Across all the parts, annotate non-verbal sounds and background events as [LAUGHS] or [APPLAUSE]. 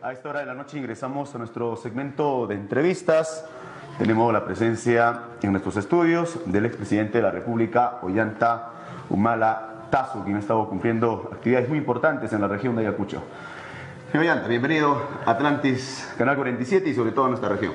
A esta hora de la noche ingresamos a nuestro segmento de entrevistas. Tenemos la presencia en nuestros estudios del expresidente de la República, Ollanta Humala Tazo, quien ha estado cumpliendo actividades muy importantes en la región de Ayacucho. Señor Ollanta, bienvenido a Atlantis, Canal 47 y sobre todo a nuestra región.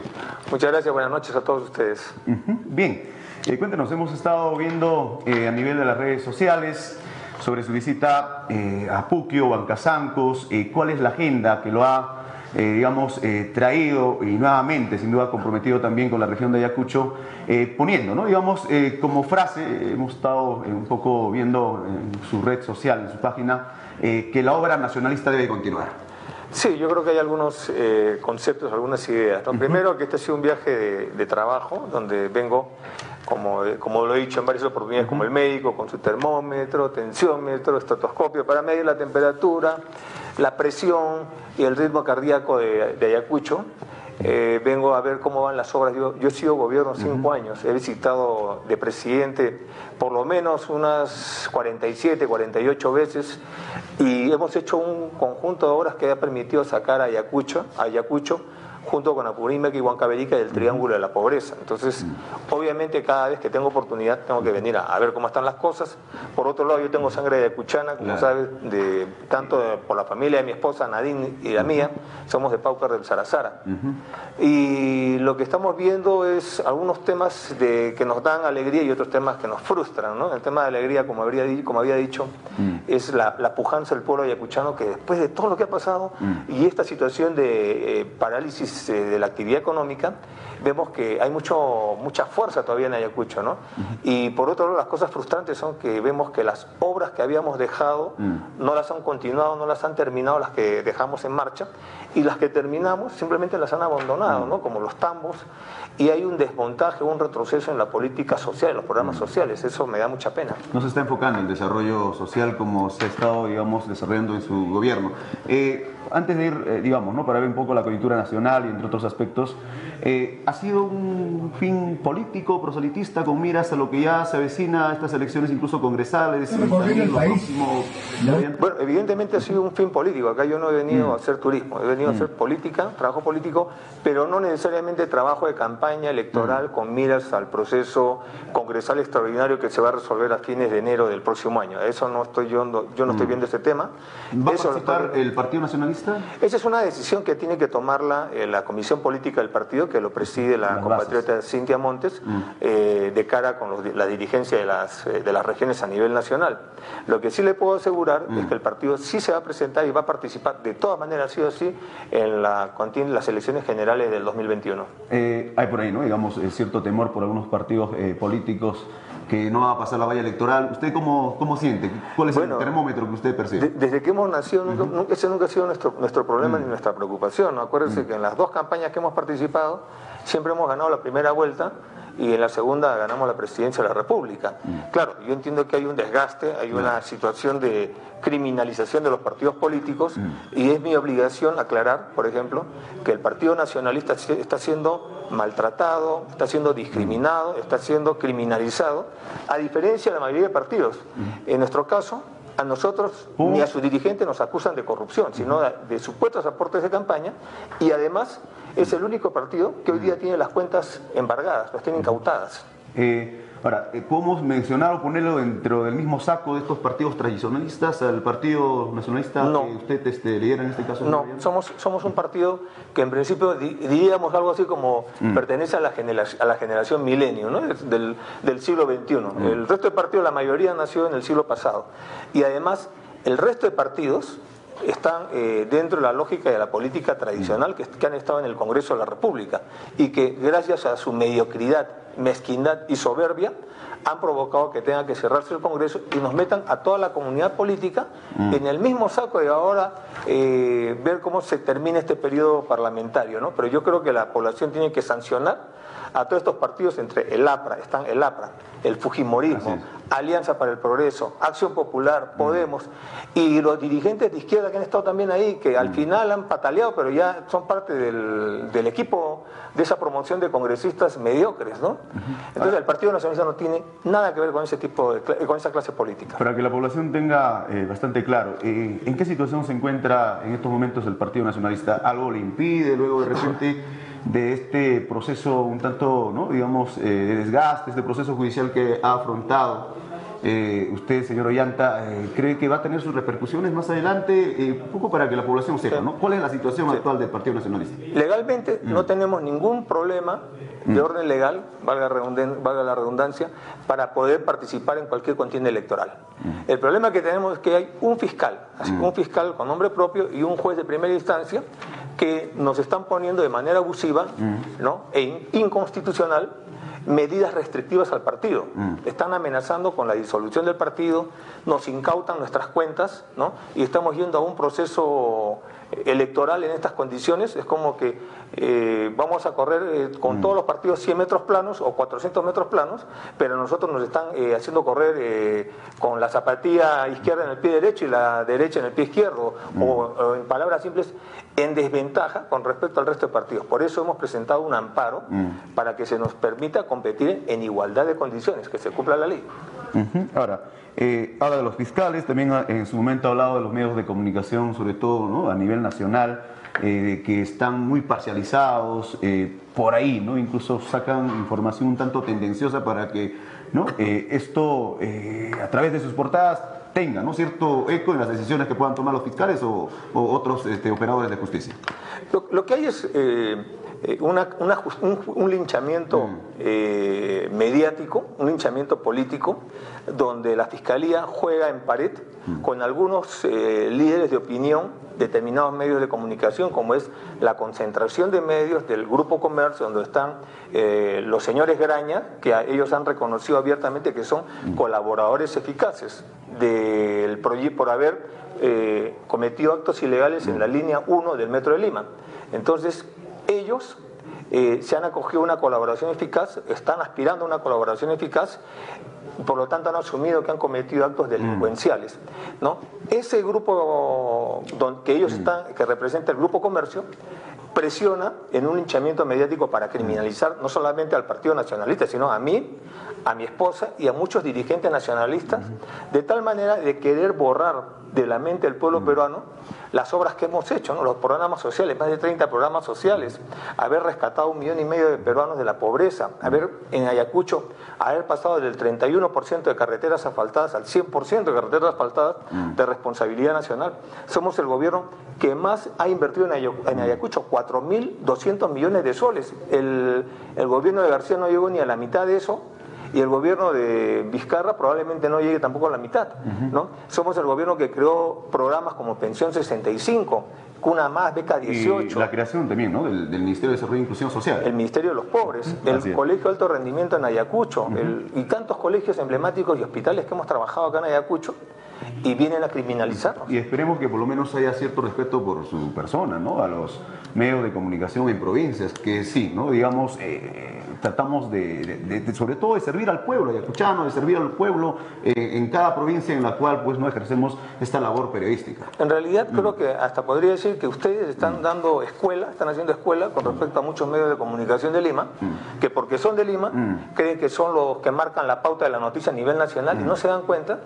Muchas gracias, buenas noches a todos ustedes. Ujú, Bien, eh, cuéntenos, hemos estado viendo eh, a nivel de las redes sociales sobre su visita eh, a Puquio, Bancasancos, eh, cuál es la agenda que lo ha, eh, digamos, eh, traído y nuevamente, sin duda, comprometido también con la región de Ayacucho, poniendo, ¿no? Digamos, como frase, hemos estado un poco viendo en su red social, en su página, que la obra nacionalista debe continuar. Sí, yo creo que hay algunos eh, conceptos, algunas ideas. ¿no? Primero, que este ha sido un viaje de, de trabajo, donde vengo, como, como lo he dicho en varias oportunidades, como el médico, con su termómetro, tensiómetro, estetoscopio para medir la temperatura, la presión y el ritmo cardíaco de, de Ayacucho. Eh, vengo a ver cómo van las obras. Yo, yo he sido gobierno cinco años, he visitado de presidente por lo menos unas 47, 48 veces y hemos hecho un conjunto de obras que ha permitido sacar a Ayacucho, a Ayacucho junto con Apurímac y Huancavelica del Triángulo de la Pobreza. Entonces, obviamente cada vez que tengo oportunidad tengo que venir a, a ver cómo están las cosas. Por otro lado, yo tengo sangre ayacuchana, como Claro. sabes, de, tanto de- por la familia de mi esposa Nadine y la mía, somos de Paucar del Sarazara. Y lo que estamos viendo es algunos temas de, que nos dan alegría y otros temas que nos frustran. ¿no? El tema de alegría, como, habría, como había dicho, es la, la pujanza del pueblo ayacuchano que después de todo lo que ha pasado y esta situación de eh, parálisis de la actividad económica, vemos que hay mucho, mucha fuerza todavía en Ayacucho. ¿no? Y por otro lado, las cosas frustrantes son que vemos que las obras que habíamos dejado no las han continuado, no las han terminado, las que dejamos en marcha, y las que terminamos simplemente las han abandonado, ¿no? como los tambos, y hay un desmontaje, un retroceso en la política social, en los programas sociales, eso me da mucha pena. no se está enfocando en el desarrollo social como se ha estado, digamos, desarrollando en su gobierno. Eh, antes de ir, eh, digamos, ¿no? para ver un poco la coyuntura nacional y entre otros aspectos, eh, ¿ha sido un fin político, proselitista, con miras a lo que ya se avecina a estas elecciones, incluso congresales? y también lo próximo? Bueno, evidentemente ha sido un fin político. Acá yo no he venido a hacer turismo, he venido a hacer política, trabajo político, pero no necesariamente trabajo de campaña electoral con miras al proceso congresal extraordinario que se va a resolver a fines de enero del próximo año. Eso no estoy yo, yo no estoy viendo ese tema. ¿Va a Eso participar estoy- el Partido Nacionalista? esa es una decisión que tiene que tomarla eh, la Comisión Política del partido, que lo preside la Las compatriota Cintia Montes, eh, de cara con los- la dirigencia de las, eh, de las regiones a nivel nacional. Lo que sí le puedo asegurar es que el partido sí se va a presentar y va a participar, de todas maneras, sí o sí, en la, las elecciones generales del 2021. Eh, hay por ahí, ¿no? Digamos, eh, cierto temor por algunos partidos eh, políticos que no va a pasar la valla electoral. ¿Usted cómo, cómo siente? ¿Cuál es Bueno, el termómetro que usted percibe? De- desde que hemos nacido, nunca- nunca- ese nunca ha sido nuestro, nuestro problema ni nuestra preocupación. ¿no? Acuérdense que en las dos campañas que hemos participado, siempre hemos ganado la primera vuelta y en la segunda ganamos la presidencia de la República. Claro, yo entiendo que hay un desgaste, hay una situación de criminalización de los partidos políticos y es mi obligación aclarar, por ejemplo, que el Partido Nacionalista está siendo maltratado, está siendo discriminado, está siendo criminalizado, a diferencia de la mayoría de partidos. En nuestro caso, a nosotros ni a sus dirigentes nos acusan de corrupción, sino de, de supuestos aportes de campaña y además es el único partido que hoy día tiene las cuentas embargadas, las tiene incautadas. Eh, ahora, eh, ¿podemos mencionar o ponerlo dentro del mismo saco de estos partidos tradicionalistas al Partido Nacionalista No. que usted este, lidera en este caso? No, somos, somos un partido que en principio di- diríamos algo así como pertenece a la, genera- a la generación milenio, ¿no? Del, del siglo XXI. El resto de partidos, la mayoría nació en el siglo pasado. Y además, el resto de partidos están eh, dentro de la lógica de la política tradicional que, que han estado en el Congreso de la República y que gracias a su mediocridad, mezquindad y soberbia han provocado que tenga que cerrarse el Congreso y nos metan a toda la comunidad política en el mismo saco de ahora eh, ver cómo se termina este periodo parlamentario, ¿no? Pero yo creo que la población tiene que sancionar a todos estos partidos entre el APRA, están el APRA, el Fujimorismo, Alianza para el Progreso, Acción Popular, Podemos, y los dirigentes de izquierda que han estado también ahí, que al final han pataleado, pero ya son parte del, del equipo de esa promoción de congresistas mediocres, ¿no? Entonces el Partido Nacionalista no tiene nada que ver con ese tipo de, con esa clase política. Para que la población tenga eh, bastante claro, eh, ¿en qué situación se encuentra en estos momentos el Partido Nacionalista? ¿Algo le impide luego de repente de este proceso un tanto, digamos, eh, de desgaste, este proceso judicial que ha afrontado? Eh, usted, señor Ollanta, eh, cree que va a tener sus repercusiones más adelante, eh, un poco para que la población sepa, ¿no? ¿Cuál es la situación actual del Partido Nacionalista? Legalmente no tenemos ningún problema de orden legal, valga, la redundancia, para poder participar en cualquier contienda electoral. El problema que tenemos es que hay un fiscal, así, un fiscal con nombre propio y un juez de primera instancia que nos están poniendo de manera abusiva ¿no? e in- inconstitucional medidas restrictivas al partido. Están amenazando con la disolución del partido, nos incautan nuestras cuentas, ¿no? Y estamos yendo a un proceso electoral en estas condiciones. Es como que eh, vamos a correr eh, con todos los partidos 100 metros planos o 400 metros planos, pero nosotros nos están eh, haciendo correr con la zapatilla izquierda en el pie derecho y la derecha en el pie izquierdo, o, o en palabras simples, en desventaja con respecto al resto de partidos. Por eso hemos presentado un amparo para que se nos permita competir en igualdad de condiciones, que se cumpla la ley. Ahora, eh, habla de los fiscales, también en su momento ha hablado de los medios de comunicación, sobre todo a nivel nacional, eh, que están muy parcializados, eh, por ahí, ¿no? incluso sacan información un tanto tendenciosa para que ¿no? Esto, a través de sus portadas, tenga ¿no? cierto eco en las decisiones que puedan tomar los fiscales o, otros este, operadores de justicia. Lo que hay es eh, una- una jus- un, un linchamiento eh, mediático, un linchamiento político, donde la Fiscalía juega en pared con algunos eh, líderes de opinión, determinados medios de comunicación, como es la concentración de medios del Grupo Comercio, donde están los señores Graña, que a- ellos han reconocido abiertamente que son colaboradores eficaces del proyecto por haber cometido actos ilegales en la línea 1 del Metro de Lima. Entonces, ellos eh, se han acogido a una colaboración eficaz, están aspirando a una colaboración eficaz, por lo tanto han asumido que han cometido actos delincuenciales. ¿no? Ese grupo don- que ellos están, que representa el Grupo Comercio, presiona en un hinchamiento mediático para criminalizar no solamente al Partido Nacionalista, sino a mí, a mi esposa y a muchos dirigentes nacionalistas, de tal manera de querer borrar de la mente del pueblo peruano las obras que hemos hecho, ¿no? los programas sociales, más de 30 programas sociales, haber rescatado un millón y medio de peruanos de la pobreza, haber en Ayacucho, haber pasado del 31% de carreteras asfaltadas al 100% de carreteras asfaltadas de responsabilidad nacional. Somos el gobierno que más ha invertido en, Ayac- en Ayacucho, 4.200 millones de soles. El, el gobierno de García no llegó ni a la mitad de eso y el gobierno de Vizcarra probablemente no llegue tampoco a la mitad. ¿no? Somos el gobierno que creó programas como Pensión 65, Cuna Más, Beca Y 18, la creación también ¿no? del, del Ministerio de Desarrollo e Inclusión Social. el Ministerio de los Pobres, el. Colegio de Alto Rendimiento en Ayacucho el- y tantos colegios emblemáticos y hospitales que hemos trabajado acá en Ayacucho y vienen a criminalizarnos. Y esperemos que por lo menos haya cierto respeto por su persona, ¿no? A los medios de comunicación en provincias, que sí, ¿no? Digamos, eh, tratamos de, de- de- sobre todo de servir al pueblo ayacuchano, de servir al pueblo eh, en cada provincia en la cual pues no ejercemos esta labor periodística. En realidad Mm. creo que hasta podría decir que ustedes están dando escuela, están haciendo escuela con respecto a muchos medios de comunicación de Lima, Mm. que porque son de Lima, creen que son los que marcan la pauta de la noticia a nivel nacional Mm. y no se dan cuenta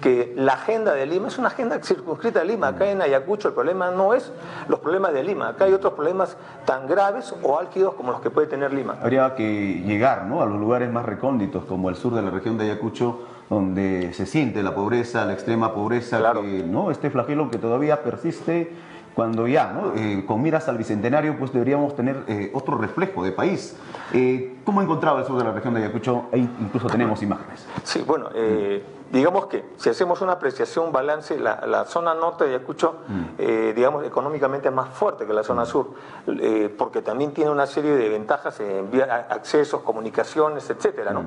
que la agenda de Lima es una agenda circunscrita a Lima. Acá en Ayacucho el problema no es los problemas de Lima, acá hay otros problemas tan graves o álgidos como los que puede tener Lima. Habría que llegar ¿no? a los lugares más recónditos, como el sur de la región de Ayacucho, donde se siente la pobreza, la extrema pobreza, Claro. que, ¿no? este flagelo que todavía persiste cuando ya, ¿no? Eh, con miras al bicentenario, pues deberíamos tener eh, otro reflejo de país. Eh, ¿Cómo encontraba el sur de la región de Ayacucho? Ahí incluso tenemos imágenes. Sí, bueno, eh, digamos que si hacemos una apreciación, un balance, la, la zona norte de Ayacucho, eh, digamos, económicamente es más fuerte que la zona sur, eh, porque también tiene una serie de ventajas en vía- accesos, comunicaciones, etcétera, ¿no?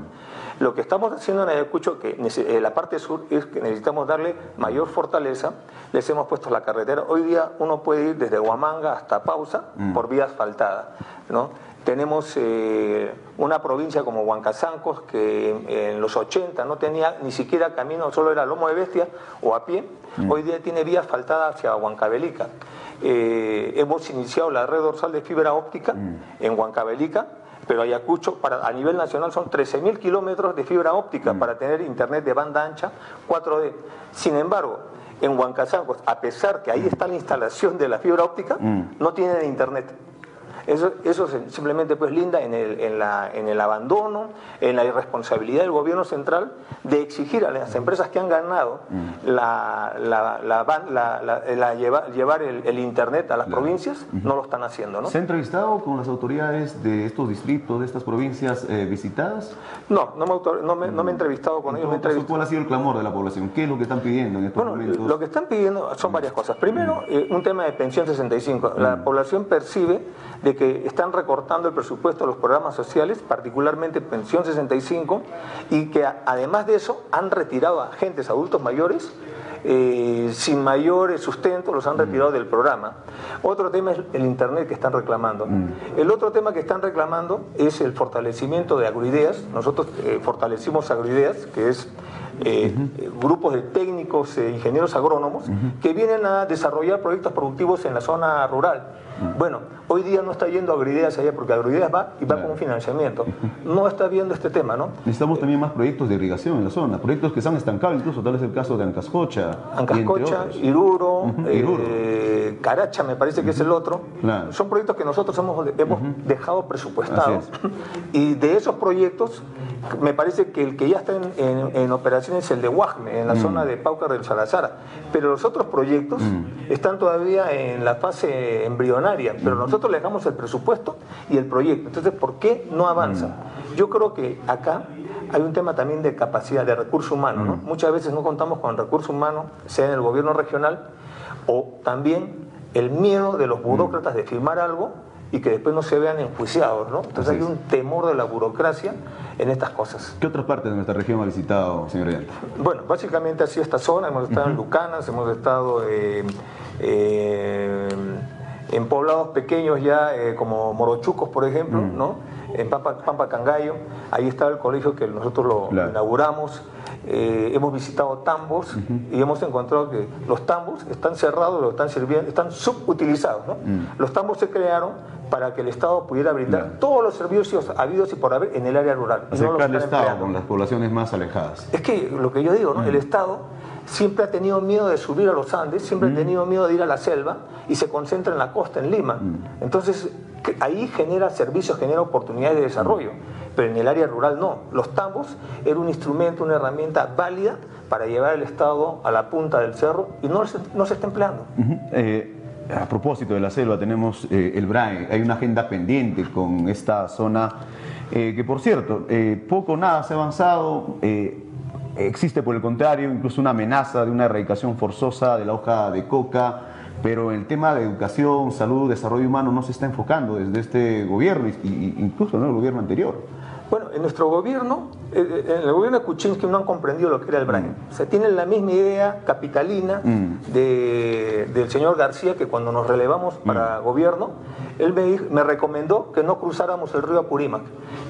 Lo que estamos haciendo en Ayacucho, que eh, la parte sur, es que necesitamos darle mayor fortaleza. Les hemos puesto la carretera. Hoy día uno puede ir desde Huamanga hasta Pausa por vía asfaltada, ¿no? Tenemos eh, una provincia como Huancazancos que en, los 80 no tenía ni siquiera camino, solo era lomo de bestia o a pie. Mm. Hoy día tiene vía asfaltada hacia Huancavelica. Eh, hemos iniciado la red dorsal de fibra óptica mm. en Huancavelica, pero Ayacucho para, a nivel nacional son 13.000 kilómetros de fibra óptica mm. para tener internet de banda ancha 4D. Sin embargo, en Huancazancos, a pesar que ahí está la instalación de la fibra óptica, no tienen internet. Eso, eso simplemente pues linda en el, en, la, en el abandono, en la irresponsabilidad del gobierno central de exigir a las empresas que han ganado mm. la, la, la, llevar, llevar el, Internet a las provincias, no lo están haciendo. ¿no? ¿Se ha entrevistado con las autoridades de estos distritos, de estas provincias eh, visitadas? No, no me, no, me, no me, he entrevistado con ellos. ¿Cuál ha sido el clamor de la población? ¿Qué es lo que están pidiendo en estos bueno, momentos? Lo que están pidiendo son varias cosas. Primero, mm. eh, un tema de pensión 65. La mm. población percibe de que están recortando el presupuesto de los programas sociales, particularmente Pensión 65, y que además de eso han retirado a agentes adultos mayores eh, sin mayor sustento, los han retirado del programa. Otro tema es el Internet que están reclamando. Mm. El otro tema que están reclamando es el fortalecimiento de agroideas. Nosotros eh, fortalecimos agroideas, que es eh, grupos de técnicos e ingenieros agrónomos que vienen a desarrollar proyectos productivos en la zona rural. Bueno, hoy día no está yendo Agroideas allá porque Agroideas va y va con un financiamiento. No está viendo este tema, ¿no? Necesitamos también más proyectos de irrigación en la zona, proyectos que se han estancado, incluso tal vez el caso de Ancascocha. Ancascocha, Iruro, eh, Caracha me parece que es el otro. Son proyectos que nosotros hemos, hemos dejado presupuestados. [LAUGHS] Y de esos proyectos, me parece que el que ya está en, operación es el de Guajme, en la mm. zona de Paucar del Salazar. Pero los otros proyectos mm. están todavía en la fase embrionaria, pero nosotros le dejamos el presupuesto y el proyecto. Entonces, ¿por qué no avanza? Mm. Yo creo que acá hay un tema también de capacidad, de recurso humano. Muchas veces no contamos con recurso humano, sea en el gobierno regional, o también el miedo de los burócratas de firmar algo y que después no se vean enjuiciados, ¿no? Entonces hay un temor de la burocracia en estas cosas. ¿Qué otras partes de nuestra región ha visitado, señor Ayanta? Bueno, básicamente ha sido esta zona, hemos estado en Lucanas, hemos estado eh, eh, en poblados pequeños ya, eh, como Morochucos, por ejemplo, mm. ¿no? En Pampa, Pampa, Cangallo, ahí estaba el colegio que nosotros lo inauguramos. hemos visitado tambos y hemos encontrado que los tambos están cerrados, lo están sirviendo, están subutilizados. ¿no? Mm. Los tambos se crearon para que el Estado pudiera brindar todos los servicios habidos y por haber en el área rural. Acercar el Estado con las poblaciones más alejadas. Es que lo que yo digo, ¿no? el mm. Estado siempre ha tenido miedo de subir a los Andes, siempre ha mm. tenido miedo de ir a la selva y se concentra en la costa, en Lima. Mm. Entonces, ahí genera servicios, genera oportunidades de desarrollo, pero en el área rural no. Los tambos era un instrumento, una herramienta válida para llevar el Estado a la punta del cerro y no, no se está empleando a propósito de la selva, tenemos eh, el BRAE, hay una agenda pendiente con esta zona, eh, que por cierto, eh, poco nada se ha avanzado, existe por el contrario incluso una amenaza de una erradicación forzosa de la hoja de coca, pero el tema de educación, salud, desarrollo humano no se está enfocando desde este gobierno, incluso en el gobierno anterior. Bueno, en nuestro gobierno, eh, eh, en el gobierno de Kuczynski no han comprendido lo que era el brain. Mm. O sea, tienen la misma idea capitalina mm. del señor García que cuando nos relevamos para mm. gobierno, él me, me, recomendó que no cruzáramos el río Apurímac,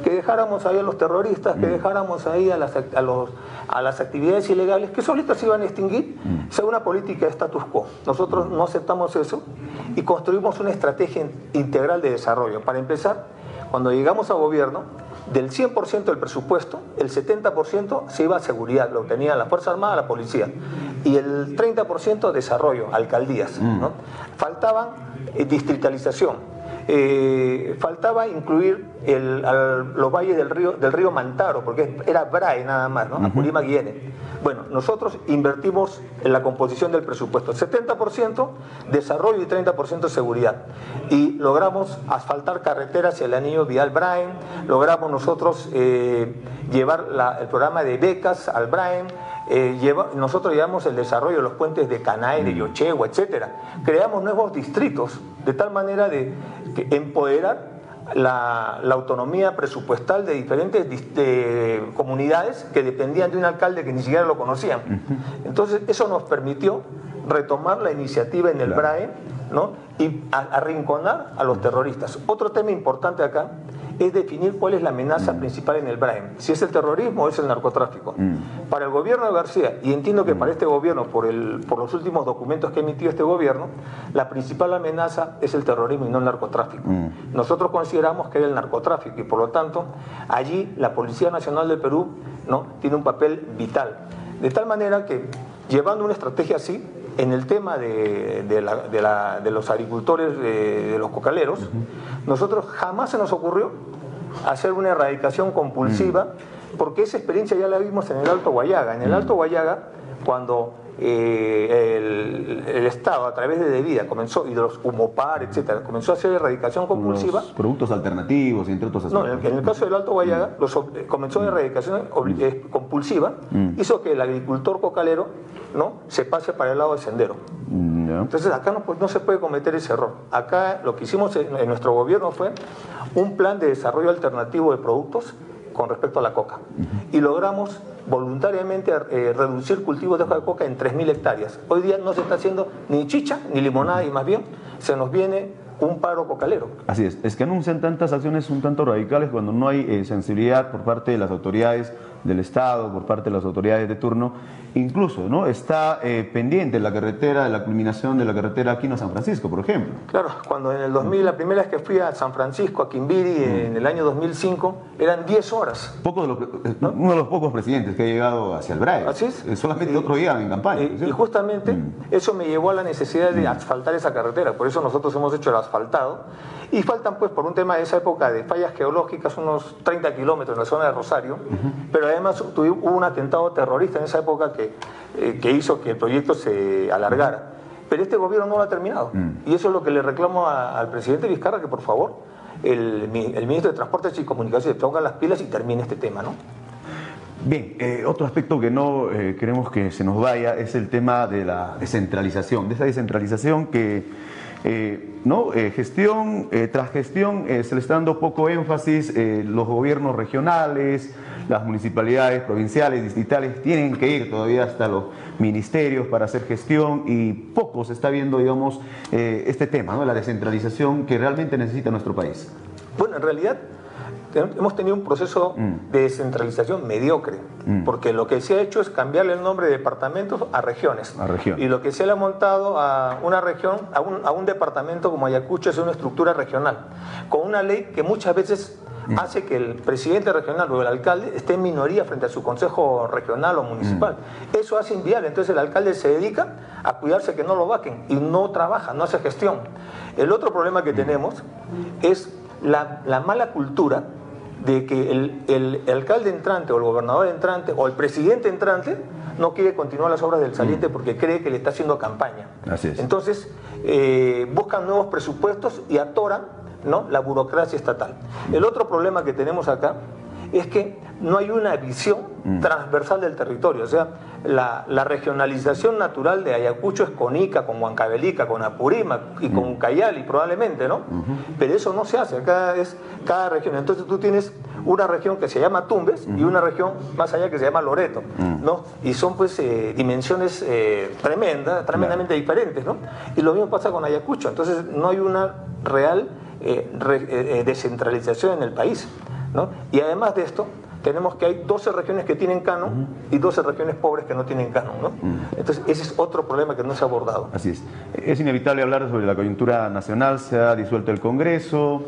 que dejáramos ahí a los terroristas, que dejáramos ahí a las, a, los, a las actividades ilegales, que solitas se iban a extinguir, sea una política de status quo. Nosotros no aceptamos eso y construimos una estrategia integral de desarrollo. Para empezar, cuando llegamos a gobierno, del 100% del presupuesto, el 70% se iba a seguridad, lo tenían la Fuerza Armada, la policía, y el 30% desarrollo, alcaldías. Mm. ¿no? Faltaban eh, distritalización, eh, faltaba incluir el, los valles del río, del río Mantaro, porque era BRAE nada más, ¿no? Apurímac Bueno, nosotros invertimos en la composición del presupuesto, 70% desarrollo y 30% seguridad. Y logramos asfaltar carreteras el anillo vial BRAE, logramos nosotros eh, llevar el programa de becas al BRAE, eh, nosotros llevamos el desarrollo de los puentes de Canae, de Yochegua, etc. Creamos nuevos distritos, de tal manera de empoderar la, autonomía presupuestal de diferentes comunidades que dependían de un alcalde que ni siquiera lo conocían. Entonces, eso nos permitió retomar la iniciativa en el BRAE ¿no? y arrinconar a los terroristas. Otro tema importante acá es definir cuál es la amenaza mm. principal en el Brain. Si es el terrorismo o es el narcotráfico. Mm. Para el gobierno de García, y entiendo que para este gobierno, por, el, por los últimos documentos que ha emitido este gobierno, la principal amenaza es el terrorismo y no el narcotráfico. Mm. Nosotros consideramos que es el narcotráfico y por lo tanto allí la Policía Nacional del Perú ¿no? tiene un papel vital. De tal manera que llevando una estrategia así, en el tema de, los agricultores de, los cocaleros, nosotros jamás se nos ocurrió hacer una erradicación compulsiva, mm. porque esa experiencia ya la vimos en el Alto Guayaga. En el mm. Alto Guayaga, cuando eh, el, Estado, a través de Debida, comenzó, y de los Humopar, etcétera, comenzó a hacer erradicación compulsiva. productos alternativos, entre otros aspectos. No, en, el caso del Alto Guayaga, los, comenzó la erradicación eh, compulsiva, hizo que el agricultor cocalero ¿no? se pase para el lado del sendero. Mm, Entonces acá no, pues, no se puede cometer ese error. Acá lo que hicimos en, nuestro gobierno fue un plan de desarrollo alternativo de productos con respecto a la coca. Y logramos voluntariamente eh, reducir cultivos de hoja de coca en 3.000 hectáreas. Hoy día no se está haciendo ni chicha ni limonada y más bien se nos viene un paro cocalero. Así es, es que anuncian tantas acciones un tanto radicales cuando no hay eh, sensibilidad por parte de las autoridades del Estado, por parte de las autoridades de turno. Incluso ¿no? está eh, pendiente la carretera, la culminación de la carretera Aquino San Francisco, por ejemplo. Claro, cuando en el 2000, la primera vez que fui a San Francisco, a Quimbiri, mm. en el año 2005, eran 10 horas. Poco de eh, Uno de los pocos presidentes que ha llegado hacia el BRAE. Así es. Eh, solamente otro día en campaña. Y, justamente mm. eso me llevó a la necesidad de mm. asfaltar esa carretera. Por eso nosotros hemos hecho el asfaltado. Y faltan, pues, por un tema de esa época de fallas geológicas, unos 30 kilómetros en la zona de Rosario. Pero además hubo un atentado terrorista en esa época que, eh, que hizo que el proyecto se alargara. Pero este gobierno no lo ha terminado. Mm. Y eso es lo que le reclamo al presidente Vizcarra, que por favor, el, ministro de Transportes y Comunicaciones ponga las pilas y termine este tema, ¿no? Bien, eh, otro aspecto que no eh, queremos que se nos vaya es el tema de la descentralización, de esa descentralización que eh, ¿no? Eh, gestión eh, tras gestión se le está dando poco énfasis, los gobiernos regionales, las municipalidades provinciales, distritales, tienen que ir todavía hasta los ministerios para hacer gestión y poco se está viendo, digamos, este tema, ¿no? la descentralización que realmente necesita nuestro país. Bueno, en realidad hemos tenido un proceso mm. de descentralización mediocre, mm. porque lo que se ha hecho es cambiarle el nombre de departamentos a regiones. Y lo que se le ha montado a una región, a un, a un departamento como Ayacucho es una estructura regional, con una ley que muchas veces mm. hace que el presidente regional o el alcalde esté en minoría frente a su consejo regional o municipal. Eso hace inviable, entonces el alcalde se dedica a cuidarse que no lo vaquen y no trabaja, no hace gestión. El otro problema que tenemos es la, la mala cultura de que el, alcalde entrante o el gobernador entrante o el presidente entrante no quiere continuar las obras del mm. saliente porque cree que le está haciendo campaña. Entonces, eh, buscan nuevos presupuestos y atoran ¿no? la burocracia estatal. El otro problema que tenemos acá es que no hay una visión mm. transversal del territorio. O sea, la, regionalización natural de Ayacucho es con Ica, con Huancavelica, con Apurímac y con mm. Cayali probablemente, ¿no? Pero eso no se hace, acá es cada región. Entonces tú tienes una región que se llama Tumbes y una región más allá que se llama Loreto, mm. ¿no? Y son pues eh, dimensiones eh, tremendas, tremendamente diferentes, ¿no? Y lo mismo pasa con Ayacucho. Entonces no hay una real eh, descentralización en el país. Y además de esto, tenemos que hay 12 regiones que tienen canon y 12 regiones pobres que no tienen canon. Entonces, ese es otro problema que no se ha abordado. Así es. Es inevitable hablar sobre la coyuntura nacional, se ha disuelto el Congreso,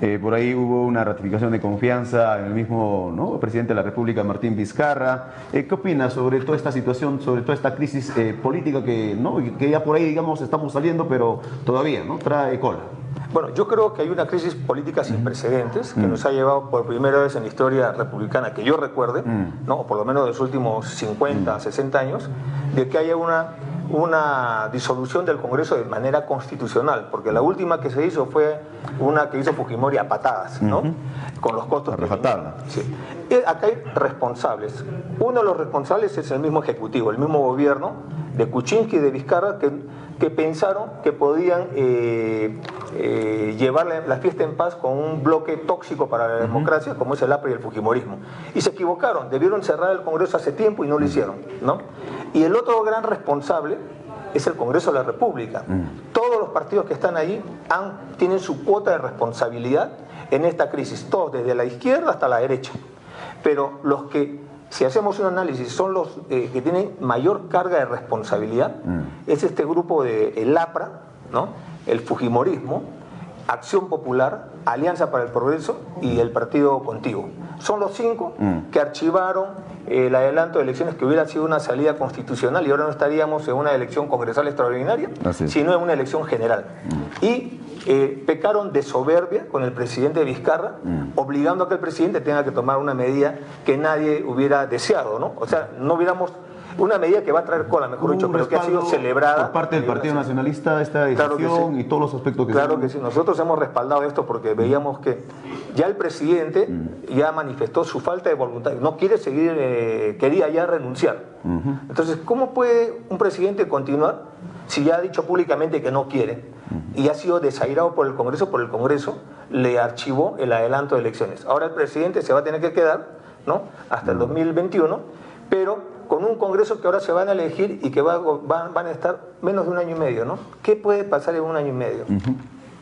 eh, por ahí hubo una ratificación de confianza en el mismo presidente de la República, Martín Vizcarra. Eh, ¿Qué opinas sobre toda esta situación, sobre toda esta crisis eh, política que, ¿no? que ya por ahí, digamos, estamos saliendo, pero todavía ¿no? trae cola? Bueno, yo creo que hay una crisis política sin precedentes que nos ha llevado por primera vez en la historia republicana que yo recuerde, ¿no? o por lo menos de los últimos 50, 60 años, de que haya una, una disolución del Congreso de manera constitucional, porque la última que se hizo fue una que hizo Fujimori a patadas, ¿no? Con los costos. Refatarla. Sí. Acá hay responsables. Uno de los responsables es el mismo Ejecutivo, el mismo gobierno de Kuczynski y de Vizcarra, que que pensaron que podían eh, eh, llevar la, fiesta en paz con un bloque tóxico para la democracia, como es el APRA y el Fujimorismo. Y se equivocaron, debieron cerrar el Congreso hace tiempo y no lo hicieron. ¿no? Y el otro gran responsable es el Congreso de la República. Mm. Todos los partidos que están ahí han, tienen su cuota de responsabilidad en esta crisis, todos, desde la izquierda hasta la derecha. Pero los que, si hacemos un análisis, son los eh, que tienen mayor carga de responsabilidad, mm. es este grupo de el APRA, ¿no? el Fujimorismo, Acción Popular, Alianza para el Progreso y el Partido Contigo. Son los cinco mm. que archivaron el adelanto de elecciones que hubiera sido una salida constitucional y ahora no estaríamos en una elección congresal extraordinaria, sino en una elección general. Mm. Y eh, pecaron de soberbia con el presidente Vizcarra, mm. obligando a que el presidente tenga que tomar una medida que nadie hubiera deseado, ¿no? O sea, no hubiéramos una medida que va a traer cola, mejor dicho, pero que ha sido celebrada. Por parte del Partido Nacionalista esta decisión y todos los aspectos que Claro que sí, nosotros hemos respaldado esto porque veíamos que ya el presidente mm. ya manifestó su falta de voluntad, no quiere seguir, eh, quería ya renunciar. Entonces, ¿cómo puede un presidente continuar si ya ha dicho públicamente que no quiere y ha sido desairado por el Congreso, por el Congreso le archivó el adelanto de elecciones? Ahora el presidente se va a tener que quedar ¿no? hasta el 2021, pero con un Congreso que ahora se van a elegir y que van, van, a estar menos de un año y medio, ¿no? ¿Qué puede pasar en un año y medio?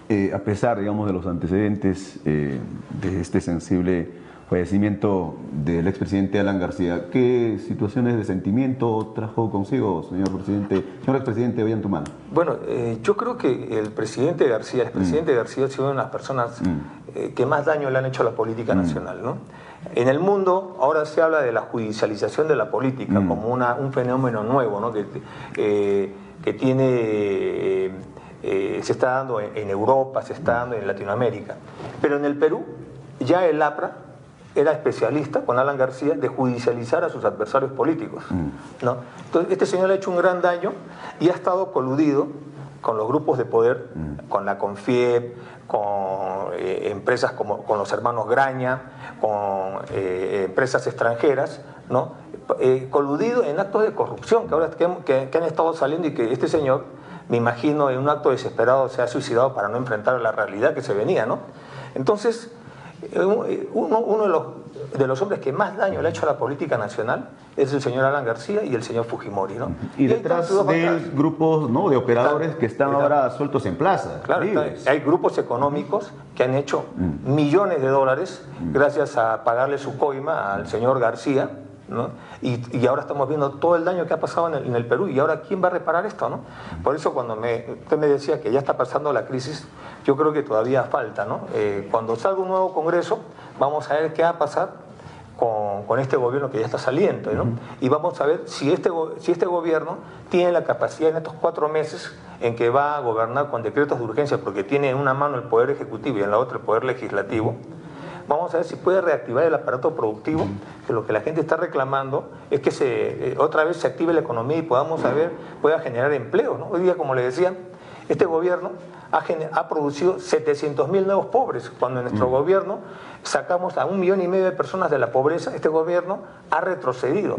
Eh, a pesar, digamos, de los antecedentes eh, de este sensible fallecimiento del expresidente Alan García, ¿qué situaciones de sentimiento trajo consigo, señor presidente, señor expresidente Ollantumala? Bueno, eh, yo creo que el presidente García, el expresidente mm. García ha sido una de las personas mm. que más daño le han hecho a la política mm. nacional, ¿no? En el mundo ahora se habla de la judicialización de la política mm. como un fenómeno nuevo ¿no? que, eh, que tiene, eh, eh, se está dando en, Europa, se está dando en Latinoamérica. Pero en el Perú ya el APRA era especialista con Alan García de judicializar a sus adversarios políticos. Mm. ¿no? Entonces este señor ha hecho un gran daño y ha estado coludido con los grupos de poder, mm. con la CONFIEP, con empresas como con los hermanos Graña, con eh, empresas extranjeras, ¿no? Eh, coludido en actos de corrupción que ahora que, han estado saliendo y que este señor, me imagino, en un acto desesperado se ha suicidado para no enfrentar la realidad que se venía, ¿no? Entonces, eh, uno, de, los, de, los, hombres que más daño le ha hecho a la política nacional es el señor Alan García y el señor Fujimori. ¿no? Y, detrás de grupos ¿no? de operadores que están ahora sueltos en plaza. Claro, hay grupos económicos que han hecho mm. millones de dólares mm. gracias a pagarle su coima al señor García. ¿No? Y, ahora estamos viendo todo el daño que ha pasado en el, Perú y ahora quién va a reparar esto, ¿no? Por eso cuando me, usted me decía que ya está pasando la crisis, yo creo que todavía falta, ¿no? Eh, cuando salga un nuevo Congreso, vamos a ver qué va a pasar con, este gobierno que ya está saliendo, ¿no? Y vamos a ver si este, si este gobierno tiene la capacidad en estos cuatro meses en que va a gobernar con decretos de urgencia, porque tiene en una mano el Poder Ejecutivo y en la otra el Poder Legislativo, vamos a ver si puede reactivar el aparato productivo, que lo que la gente está reclamando es que se, eh, otra vez se active la economía y podamos saber, pueda generar empleo. ¿no? Hoy día, como le decía, este gobierno ha, ha producido 700 mil nuevos pobres, cuando en nuestro gobierno sacamos a un millón y medio de personas de la pobreza, este gobierno ha retrocedido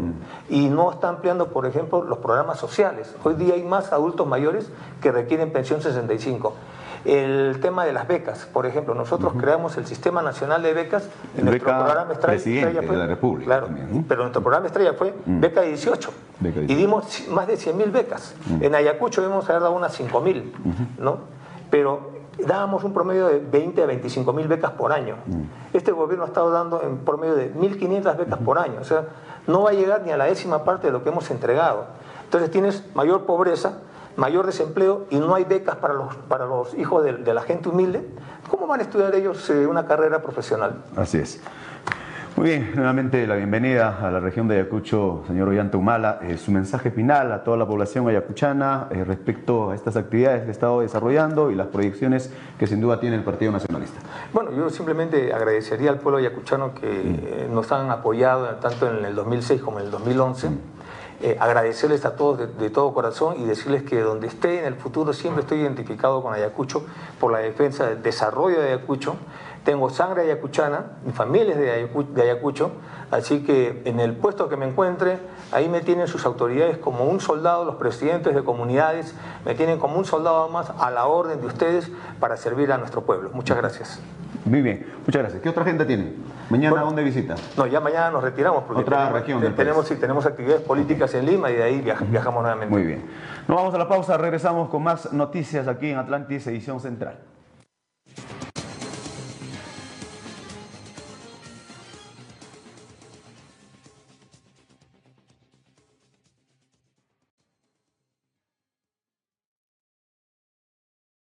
y no está ampliando, por ejemplo, los programas sociales. Hoy día hay más adultos mayores que requieren pensión 65. El tema de las becas, por ejemplo, nosotros creamos el Sistema Nacional de Becas en nuestro programa estrella, de la República. Claro, pero nuestro programa estrella fue mm. beca 18 y dimos más de 100 mil becas. Mm. En Ayacucho hemos dado unas 5 mil, ¿no? Pero dábamos un promedio de 20 a 25 mil becas por año. Mm. Este gobierno ha estado dando en promedio de 1.500 becas por año. O sea, no va a llegar ni a la décima parte de lo que hemos entregado. Entonces tienes mayor pobreza, mayor desempleo y no hay becas para los, para los hijos de, la gente humilde, ¿cómo van a estudiar ellos eh, una carrera profesional? Así es. Muy bien, nuevamente la bienvenida a la región de Ayacucho, señor Ollanta Humala. Eh, su mensaje final a toda la población ayacuchana eh, respecto a estas actividades que ha estado desarrollando y las proyecciones que sin duda tiene el Partido Nacionalista. Bueno, yo simplemente agradecería al pueblo ayacuchano que nos han apoyado tanto en el 2006 como en el 2011. Eh, agradecerles a todos de, todo corazón y decirles que donde esté en el futuro siempre estoy identificado con Ayacucho por la defensa del desarrollo de Ayacucho. Tengo sangre ayacuchana, mi familia es de Ayacucho, así que en el puesto que me encuentre, ahí me tienen sus autoridades como un soldado, los presidentes de comunidades, me tienen como un soldado más a la orden de ustedes para servir a nuestro pueblo. Muchas gracias. Muy bien, muchas gracias. ¿Qué otra agenda tiene? ¿Mañana dónde visita? No, ya mañana nos retiramos porque Otra tenemos, región del tenemos, país. sí, tenemos actividades políticas en Lima y de ahí viaj- viajamos nuevamente. Muy bien. Nos vamos a la pausa, regresamos con más noticias aquí en Atlantis, edición central.